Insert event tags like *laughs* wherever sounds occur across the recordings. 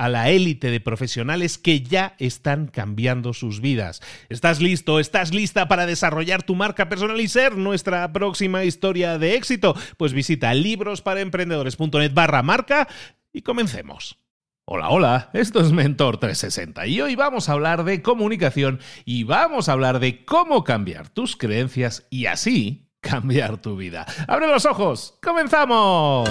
a la élite de profesionales que ya están cambiando sus vidas. ¿Estás listo? ¿Estás lista para desarrollar tu marca personal y ser nuestra próxima historia de éxito? Pues visita librosparaemprendedores.net barra marca y comencemos. Hola, hola, esto es Mentor 360 y hoy vamos a hablar de comunicación y vamos a hablar de cómo cambiar tus creencias y así cambiar tu vida. ¡Abre los ojos! ¡Comenzamos!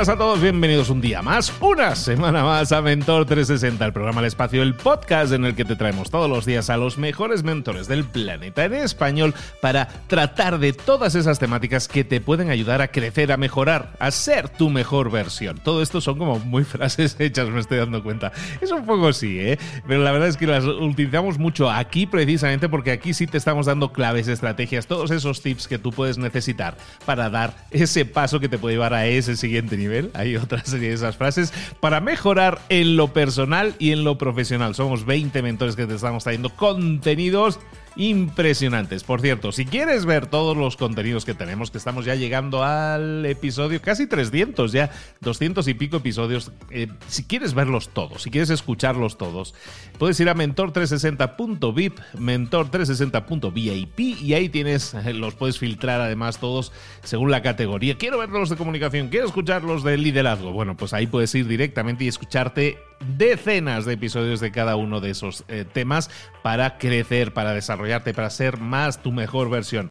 Buenas a todos, bienvenidos un día más, una semana más a Mentor 360, el programa El Espacio, el podcast en el que te traemos todos los días a los mejores mentores del planeta en español para tratar de todas esas temáticas que te pueden ayudar a crecer, a mejorar, a ser tu mejor versión. Todo esto son como muy *laughs* frases hechas, me estoy dando cuenta. Es un poco así, ¿eh? Pero la verdad es que las utilizamos mucho aquí precisamente porque aquí sí te estamos dando claves, estrategias, todos esos tips que tú puedes necesitar para dar ese paso que te puede llevar a ese siguiente nivel, hay otra serie de esas frases, para mejorar en lo personal y en lo profesional. Somos 20 mentores que te estamos trayendo contenidos impresionantes. Por cierto, si quieres ver todos los contenidos que tenemos, que estamos ya llegando al episodio casi 300, ya 200 y pico episodios, eh, si quieres verlos todos, si quieres escucharlos todos, puedes ir a mentor360.vip, mentor360.vip y ahí tienes, eh, los puedes filtrar además todos según la categoría. Quiero ver los de comunicación, quiero escuchar los de liderazgo. Bueno, pues ahí puedes ir directamente y escucharte decenas de episodios de cada uno de esos eh, temas para crecer, para desarrollarte, para ser más tu mejor versión.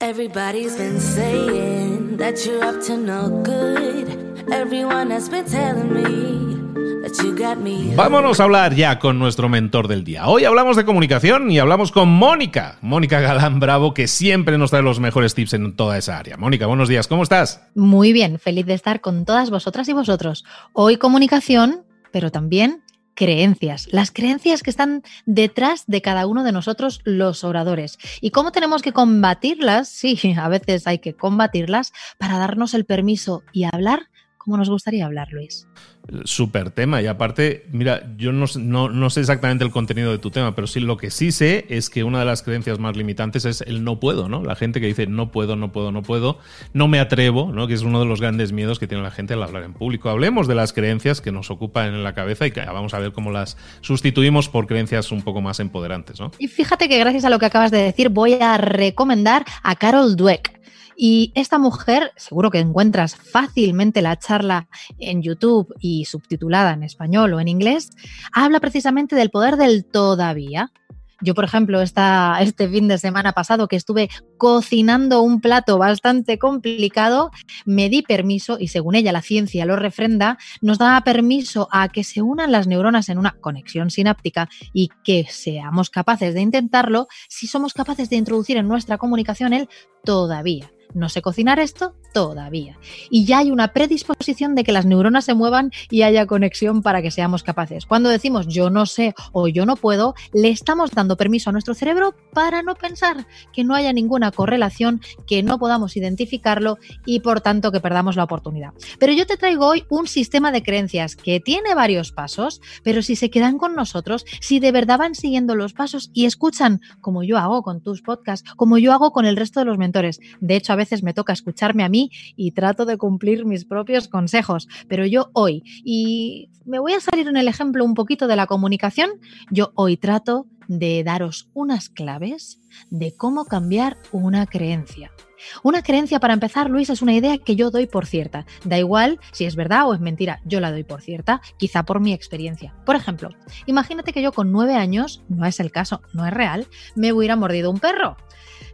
Vámonos a hablar ya con nuestro mentor del día. Hoy hablamos de comunicación y hablamos con Mónica, Mónica Galán Bravo, que siempre nos trae los mejores tips en toda esa área. Mónica, buenos días, ¿cómo estás? Muy bien, feliz de estar con todas vosotras y vosotros. Hoy comunicación, pero también creencias, las creencias que están detrás de cada uno de nosotros los oradores. ¿Y cómo tenemos que combatirlas? Sí, *laughs* a veces hay que combatirlas para darnos el permiso y hablar como nos gustaría hablar, Luis súper tema. Y aparte, mira, yo no, no, sé exactamente el contenido de tu tema, pero sí lo que sí sé es que una de las creencias más limitantes es el no puedo, ¿no? La gente que dice no puedo, no puedo, no puedo, no me atrevo, ¿no? Que es uno de los grandes miedos que tiene la gente al hablar en público. Hablemos de las creencias que nos ocupan en la cabeza y que vamos a ver cómo las sustituimos por creencias un poco más empoderantes, ¿no? Y fíjate que gracias a lo que acabas de decir, voy a recomendar a Carol Dweck. Y esta mujer, seguro que encuentras fácilmente la charla en YouTube y subtitulada en español o en inglés, habla precisamente del poder del todavía. Yo, por ejemplo, esta, este fin de semana pasado que estuve cocinando un plato bastante complicado, me di permiso, y según ella la ciencia lo refrenda, nos da permiso a que se unan las neuronas en una conexión sináptica y que seamos capaces de intentarlo si somos capaces de introducir en nuestra comunicación el todavía. No sé cocinar esto todavía. Y ya hay una predisposición de que las neuronas se muevan y haya conexión para que seamos capaces. Cuando decimos yo no sé o yo no puedo, le estamos dando permiso a nuestro cerebro para no pensar que no haya ninguna correlación, que no podamos identificarlo y por tanto que perdamos la oportunidad. Pero yo te traigo hoy un sistema de creencias que tiene varios pasos, pero si se quedan con nosotros, si de verdad van siguiendo los pasos y escuchan como yo hago con tus podcasts, como yo hago con el resto de los mentores. De hecho, veces me toca escucharme a mí y trato de cumplir mis propios consejos, pero yo hoy, y me voy a salir en el ejemplo un poquito de la comunicación, yo hoy trato de daros unas claves de cómo cambiar una creencia. Una creencia, para empezar, Luis, es una idea que yo doy por cierta. Da igual si es verdad o es mentira, yo la doy por cierta, quizá por mi experiencia. Por ejemplo, imagínate que yo con nueve años, no es el caso, no es real, me hubiera mordido un perro.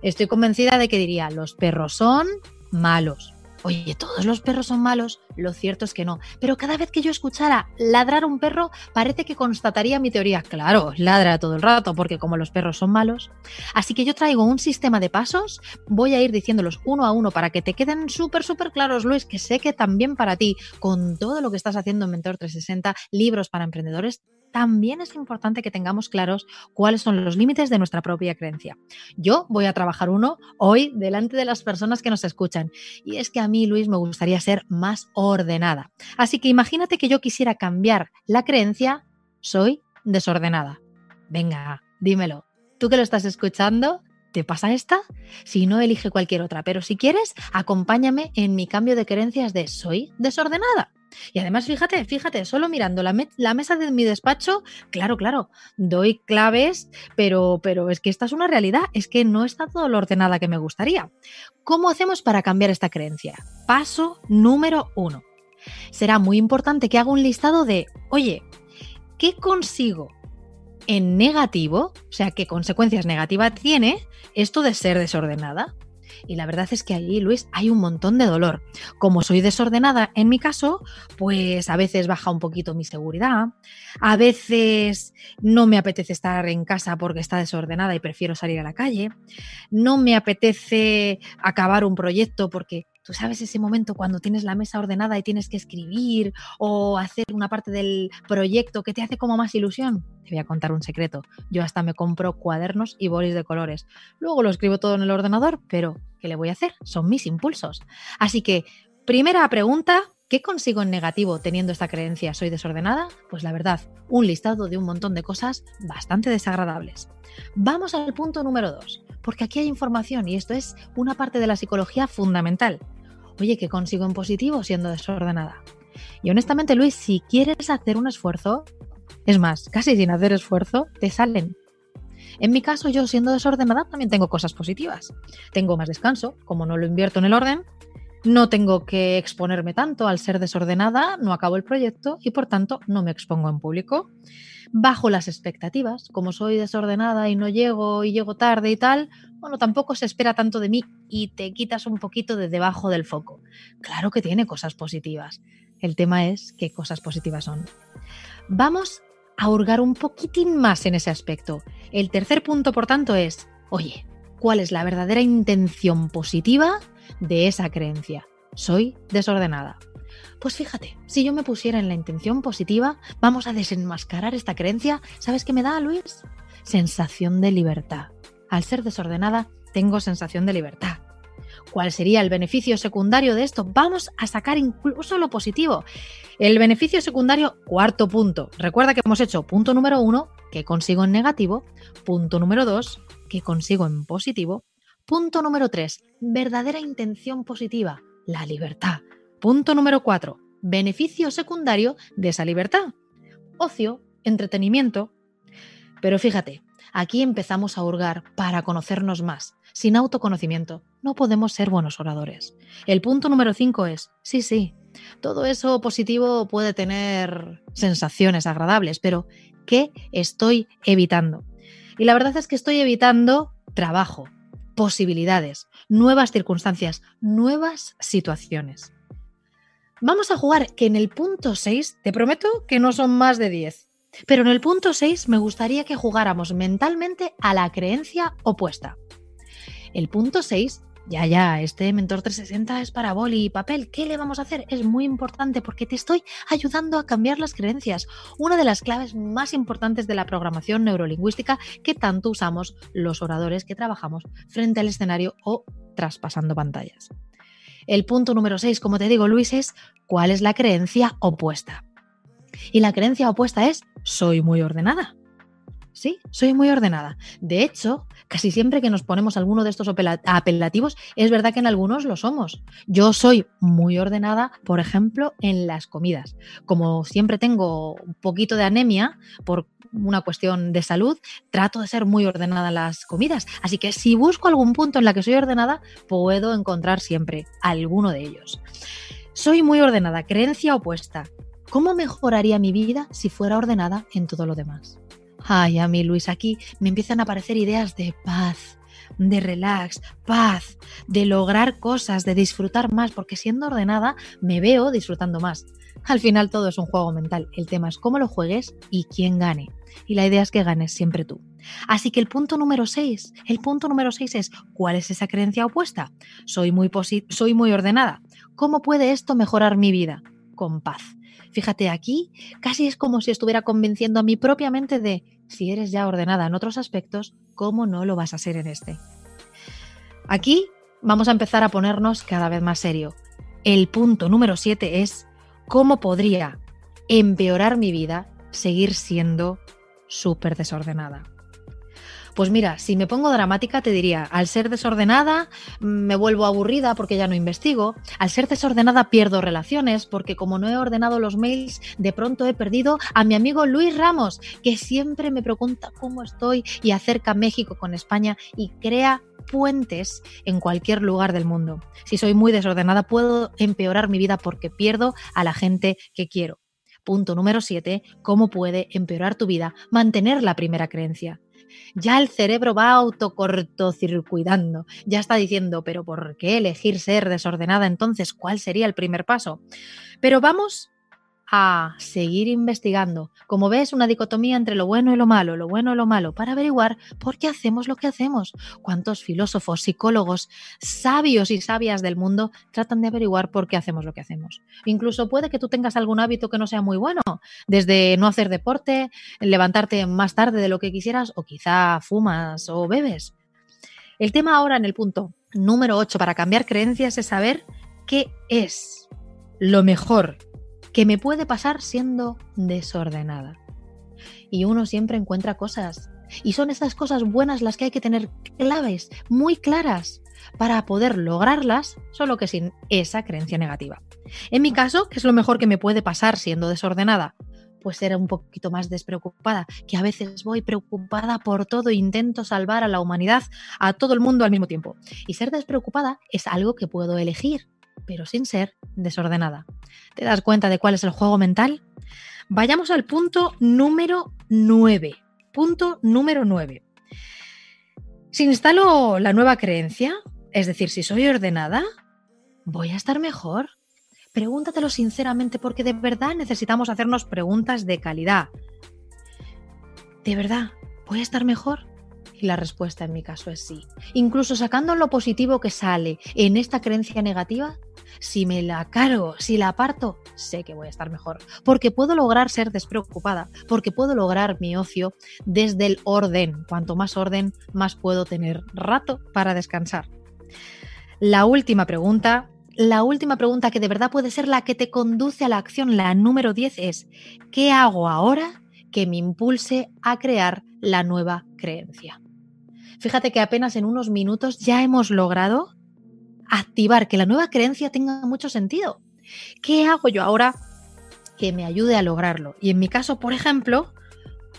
Estoy convencida de que diría, los perros son malos. Oye, ¿todos los perros son malos? Lo cierto es que no. Pero cada vez que yo escuchara ladrar a un perro, parece que constataría mi teoría. Claro, ladra todo el rato, porque como los perros son malos. Así que yo traigo un sistema de pasos, voy a ir diciéndolos uno a uno para que te queden súper, súper claros, Luis, que sé que también para ti, con todo lo que estás haciendo en Mentor 360, libros para emprendedores, también es importante que tengamos claros cuáles son los límites de nuestra propia creencia. Yo voy a trabajar uno hoy delante de las personas que nos escuchan. Y es que a mí, Luis, me gustaría ser más ordenada. Así que imagínate que yo quisiera cambiar la creencia, soy desordenada. Venga, dímelo. Tú que lo estás escuchando, ¿te pasa esta? Si no, elige cualquier otra. Pero si quieres, acompáñame en mi cambio de creencias de soy desordenada. Y además, fíjate, fíjate, solo mirando la, mesa de mi despacho, claro, claro, doy claves, pero, pero es que esta es una realidad, es que no está todo lo ordenada que me gustaría. ¿Cómo hacemos para cambiar esta creencia? Paso número uno. Será muy importante que haga un listado de, oye, ¿qué consigo en negativo? O sea, ¿qué consecuencias negativas tiene esto de ser desordenada? Y la verdad es que allí, Luis, hay un montón de dolor. Como soy desordenada en mi caso, pues a veces baja un poquito mi seguridad, a veces no me apetece estar en casa porque está desordenada y prefiero salir a la calle, no me apetece acabar un proyecto porque Tú sabes ese momento cuando tienes la mesa ordenada y tienes que escribir o hacer una parte del proyecto que te hace como más ilusión. Te voy a contar un secreto. Yo hasta me compro cuadernos y bolis de colores. Luego lo escribo todo en el ordenador, pero ¿qué le voy a hacer? Son mis impulsos. Así que, primera pregunta, ¿Qué consigo en negativo teniendo esta creencia soy desordenada? Pues la verdad, un listado de un montón de cosas bastante desagradables. Vamos al punto número dos, porque aquí hay información y esto es una parte de la psicología fundamental. Oye, ¿qué consigo en positivo siendo desordenada? Y honestamente, Luis, si quieres hacer un esfuerzo, es más, casi sin hacer esfuerzo, te salen. En mi caso, yo siendo desordenada también tengo cosas positivas. Tengo más descanso, como no lo invierto en el orden, no tengo que exponerme tanto al ser desordenada, no acabo el proyecto y por tanto no me expongo en público bajo las expectativas. Como soy desordenada y no llego y llego tarde y tal, bueno, tampoco se espera tanto de mí y te quitas un poquito de debajo del foco. Claro que tiene cosas positivas. El tema es qué cosas positivas son. Vamos a hurgar un poquitín más en ese aspecto. El tercer punto, por tanto, es, oye, ¿cuál es la verdadera intención positiva de esa creencia? Soy desordenada. Pues fíjate, si yo me pusiera en la intención positiva, vamos a desenmascarar esta creencia. ¿Sabes qué me da, Luis? Sensación de libertad. Al ser desordenada, tengo sensación de libertad. ¿Cuál sería el beneficio secundario de esto? Vamos a sacar incluso lo positivo. El beneficio secundario, cuarto punto. Recuerda que hemos hecho punto número uno, que consigo en negativo. Punto número dos, que consigo en positivo. Punto número tres, verdadera intención positiva, la libertad. Punto número 4. Beneficio secundario de esa libertad. Ocio, entretenimiento. Pero fíjate, aquí empezamos a hurgar para conocernos más. Sin autoconocimiento no podemos ser buenos oradores. El punto número 5 es, sí, sí, todo eso positivo puede tener sensaciones agradables, pero ¿qué estoy evitando? Y la verdad es que estoy evitando trabajo, posibilidades, nuevas circunstancias, nuevas situaciones. Vamos a jugar que en el punto 6, te prometo que no son más de 10, pero en el punto 6 me gustaría que jugáramos mentalmente a la creencia opuesta. El punto 6 ya, ya, este Mentor 360 es para boli y papel. ¿Qué le vamos a hacer? Es muy importante porque te estoy ayudando a cambiar las creencias. Una de las claves más importantes de la programación neurolingüística que tanto usamos los oradores que trabajamos frente al escenario o traspasando pantallas. El punto número 6, como te digo, Luis, es cuál es la creencia opuesta. Y la creencia opuesta es soy muy ordenada. Sí, soy muy ordenada. De hecho, casi siempre que nos ponemos alguno de estos apelativos, es verdad que en algunos lo somos. Yo soy muy ordenada, por ejemplo, en las comidas. Como siempre tengo un poquito de anemia por una cuestión de salud, trato de ser muy ordenada en las comidas. Así que si busco algún punto en la que soy ordenada, puedo encontrar siempre alguno de ellos. Soy muy ordenada, creencia opuesta. ¿Cómo mejoraría mi vida si fuera ordenada en todo lo demás? Ay, a mí, Luis, aquí me empiezan a aparecer ideas de paz, de relax, paz, de lograr cosas, de disfrutar más, porque siendo ordenada me veo disfrutando más. Al final todo es un juego mental. El tema es cómo lo juegues y quién gane. Y la idea es que ganes siempre tú. Así que el punto número 6, el punto número 6 es ¿cuál es esa creencia opuesta? Soy muy soy muy ordenada. ¿Cómo puede esto mejorar mi vida? Con paz. Fíjate aquí, casi es como si estuviera convenciendo a mi propia mente de si eres ya ordenada en otros aspectos, ¿cómo no lo vas a ser en este? Aquí vamos a empezar a ponernos cada vez más serio. El punto número 7 es cómo podría empeorar mi vida seguir siendo súper desordenada. Pues mira, si me pongo dramática te diría, al ser desordenada me vuelvo aburrida porque ya no investigo, al ser desordenada pierdo relaciones porque como no he ordenado los mails, de pronto he perdido a mi amigo Luis Ramos, que siempre me pregunta cómo estoy y acerca México con España y crea puentes en cualquier lugar del mundo. Si soy muy desordenada puedo empeorar mi vida porque pierdo a la gente que quiero. Punto número 7. ¿Cómo puede empeorar tu vida mantener la primera creencia? Ya el cerebro va autocortocircuitando, ya está diciendo, pero ¿por qué elegir ser desordenada entonces? ¿Cuál sería el primer paso? Pero vamos a seguir investigando. Como ves, una dicotomía entre lo bueno y lo malo, lo bueno y lo malo, para averiguar por qué hacemos lo que hacemos. ¿Cuántos filósofos, psicólogos, sabios y sabias del mundo tratan de averiguar por qué hacemos lo que hacemos? Incluso puede que tú tengas algún hábito que no sea muy bueno, desde no hacer deporte, levantarte más tarde de lo que quisieras, o quizá fumas o bebes. El tema ahora en el punto número 8 para cambiar creencias es saber qué es lo mejor que me puede pasar siendo desordenada. Y uno siempre encuentra cosas. Y son estas cosas buenas las que hay que tener claves, muy claras, para poder lograrlas, solo que sin esa creencia negativa. En mi caso, ¿qué es lo mejor que me puede pasar siendo desordenada? Pues ser un poquito más despreocupada, que a veces voy preocupada por todo e intento salvar a la humanidad, a todo el mundo al mismo tiempo. Y ser despreocupada es algo que puedo elegir, pero sin ser desordenada. ¿Te das cuenta de cuál es el juego mental? Vayamos al punto número 9. Punto número 9. Si instalo la nueva creencia, es decir, si soy ordenada, ¿voy a estar mejor? Pregúntatelo sinceramente porque de verdad necesitamos hacernos preguntas de calidad. ¿De verdad voy a estar mejor? Y la respuesta en mi caso es sí. Incluso sacando lo positivo que sale en esta creencia negativa, si me la cargo, si la aparto, sé que voy a estar mejor. Porque puedo lograr ser despreocupada, porque puedo lograr mi ocio desde el orden. Cuanto más orden, más puedo tener rato para descansar. La última pregunta, la última pregunta que de verdad puede ser la que te conduce a la acción, la número 10 es, ¿qué hago ahora que me impulse a crear la nueva creencia? Fíjate que apenas en unos minutos ya hemos logrado activar que la nueva creencia tenga mucho sentido. ¿Qué hago yo ahora que me ayude a lograrlo? Y en mi caso, por ejemplo,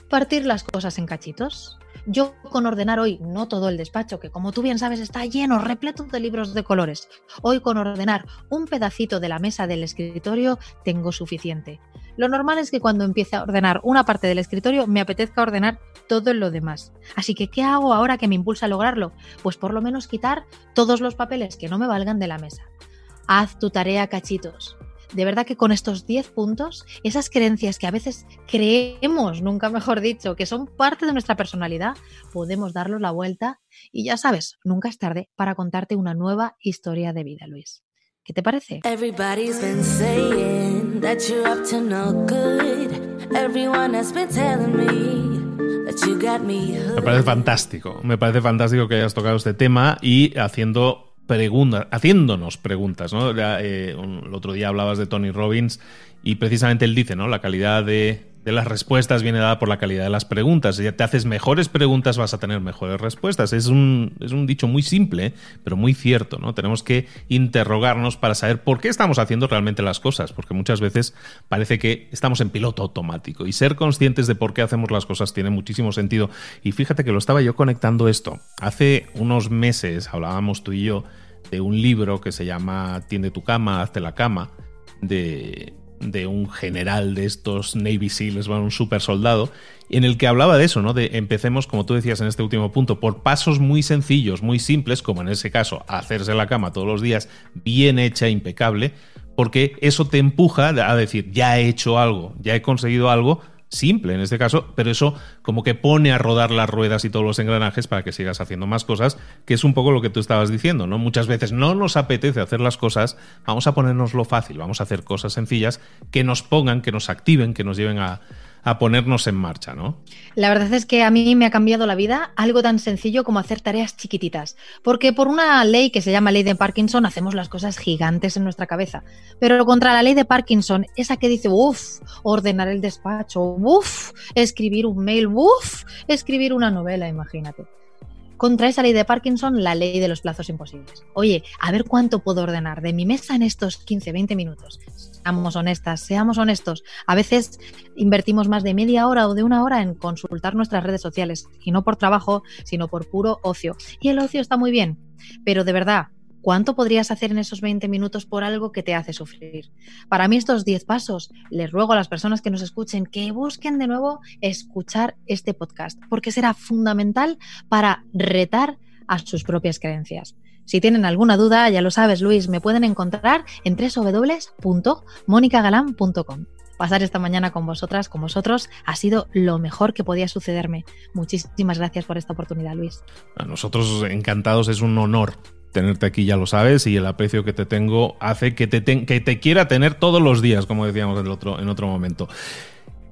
partir las cosas en cachitos. Yo con ordenar hoy, no todo el despacho, que como tú bien sabes está lleno, repleto de libros de colores. Hoy con ordenar un pedacito de la mesa del escritorio tengo suficiente. Lo normal es que cuando empiece a ordenar una parte del escritorio me apetezca ordenar todo lo demás. Así que, ¿qué hago ahora que me impulsa a lograrlo? Pues por lo menos quitar todos los papeles que no me valgan de la mesa. Haz tu tarea cachitos de verdad que con estos 10 puntos, esas creencias que a veces creemos, nunca mejor dicho, que son parte de nuestra personalidad, podemos darlos la vuelta y ya sabes, nunca es tarde para contarte una nueva historia de vida, Luis. ¿Qué te parece? Me parece fantástico, me parece fantástico que hayas tocado este tema y haciendo preguntas, haciéndonos preguntas, ¿no? Eh, el otro día hablabas de Tony Robbins y precisamente él dice, ¿no? La calidad de, las respuestas viene dada por la calidad de las preguntas. Si te haces mejores preguntas, vas a tener mejores respuestas. Es un, es un dicho muy simple, pero muy cierto, ¿no? Tenemos que interrogarnos para saber por qué estamos haciendo realmente las cosas, porque muchas veces parece que estamos en piloto automático y ser conscientes de por qué hacemos las cosas tiene muchísimo sentido. Y fíjate que lo estaba yo conectando esto. Hace unos meses hablábamos tú y yo de un libro que se llama Tiende tu cama, hazte la cama, de, de un general de estos Navy SEALs, un super soldado, en el que hablaba de eso, ¿no? De empecemos, como tú decías en este último punto, por pasos muy sencillos, muy simples, como en ese caso, hacerse la cama todos los días, bien hecha, impecable, porque eso te empuja a decir, ya he hecho algo, ya he conseguido algo, simple en este caso, pero eso como que pone a rodar las ruedas y todos los engranajes para que sigas haciendo más cosas, que es un poco lo que tú estabas diciendo, ¿no? Muchas veces no nos apetece hacer las cosas, vamos a ponernos lo fácil, vamos a hacer cosas sencillas que nos pongan, que nos activen, que nos lleven a, a ponernos en marcha, ¿no? La verdad es que a mí me ha cambiado la vida algo tan sencillo como hacer tareas chiquititas, porque por una ley que se llama ley de Parkinson hacemos las cosas gigantes en nuestra cabeza, pero contra la ley de Parkinson, esa que dice, uff, ordenar el despacho, uff, escribir un mail, uff, escribir una novela, imagínate contra esa ley de Parkinson la ley de los plazos imposibles. Oye, a ver cuánto puedo ordenar de mi mesa en estos 15, 20 minutos. Seamos honestas, seamos honestos. A veces invertimos más de media hora o de una hora en consultar nuestras redes sociales, y no por trabajo, sino por puro ocio. Y el ocio está muy bien, pero de verdad, ¿Cuánto podrías hacer en esos 20 minutos por algo que te hace sufrir? Para mí estos 10 pasos, les ruego a las personas que nos escuchen que busquen de nuevo escuchar este podcast, porque será fundamental para retar a sus propias creencias. Si tienen alguna duda, ya lo sabes, Luis, me pueden encontrar en www.monicagalan.com. Pasar esta mañana con vosotras, con vosotros, ha sido lo mejor que podía sucederme. Muchísimas gracias por esta oportunidad, Luis. A nosotros encantados, es un honor tenerte aquí, ya lo sabes, y el aprecio que te tengo hace que te, quiera tener todos los días, como decíamos en otro, en otro momento.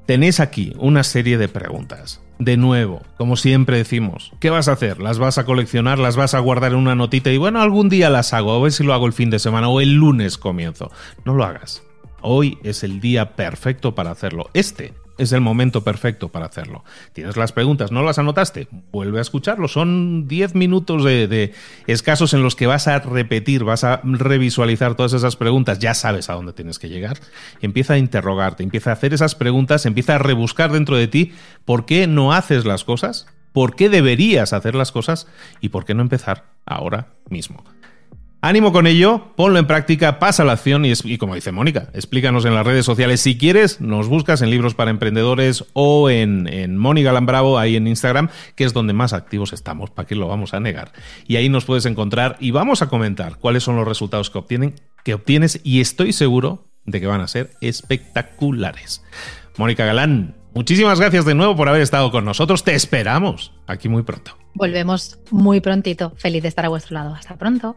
Tenéis aquí una serie de preguntas. De nuevo, como siempre decimos, ¿qué vas a hacer? ¿Las vas a coleccionar? ¿Las vas a guardar en una notita? Y bueno, algún día las hago, a ver si lo hago el fin de semana o el lunes comienzo. No lo hagas. Hoy es el día perfecto para hacerlo. Este es el momento perfecto para hacerlo. Tienes las preguntas, ¿no las anotaste? Vuelve a escucharlo. Son 10 minutos de, escasos en los que vas a repetir, vas a revisualizar todas esas preguntas. Ya sabes a dónde tienes que llegar. Empieza a interrogarte, empieza a hacer esas preguntas, empieza a rebuscar dentro de ti por qué no haces las cosas, por qué deberías hacer las cosas y por qué no empezar ahora mismo. Ánimo con ello, ponlo en práctica, pasa la acción y, como dice Mónica, explícanos en las redes sociales. Si quieres, nos buscas en Libros para Emprendedores o en, en Mónica Lambravo, ahí en Instagram, que es donde más activos estamos, ¿para qué lo vamos a negar? Y ahí nos puedes encontrar y vamos a comentar cuáles son los resultados que, obtienes y estoy seguro de que van a ser espectaculares. Mónica Galán, muchísimas gracias de nuevo por haber estado con nosotros. Te esperamos aquí muy pronto. Volvemos muy prontito. Feliz de estar a vuestro lado. Hasta pronto.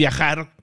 viajar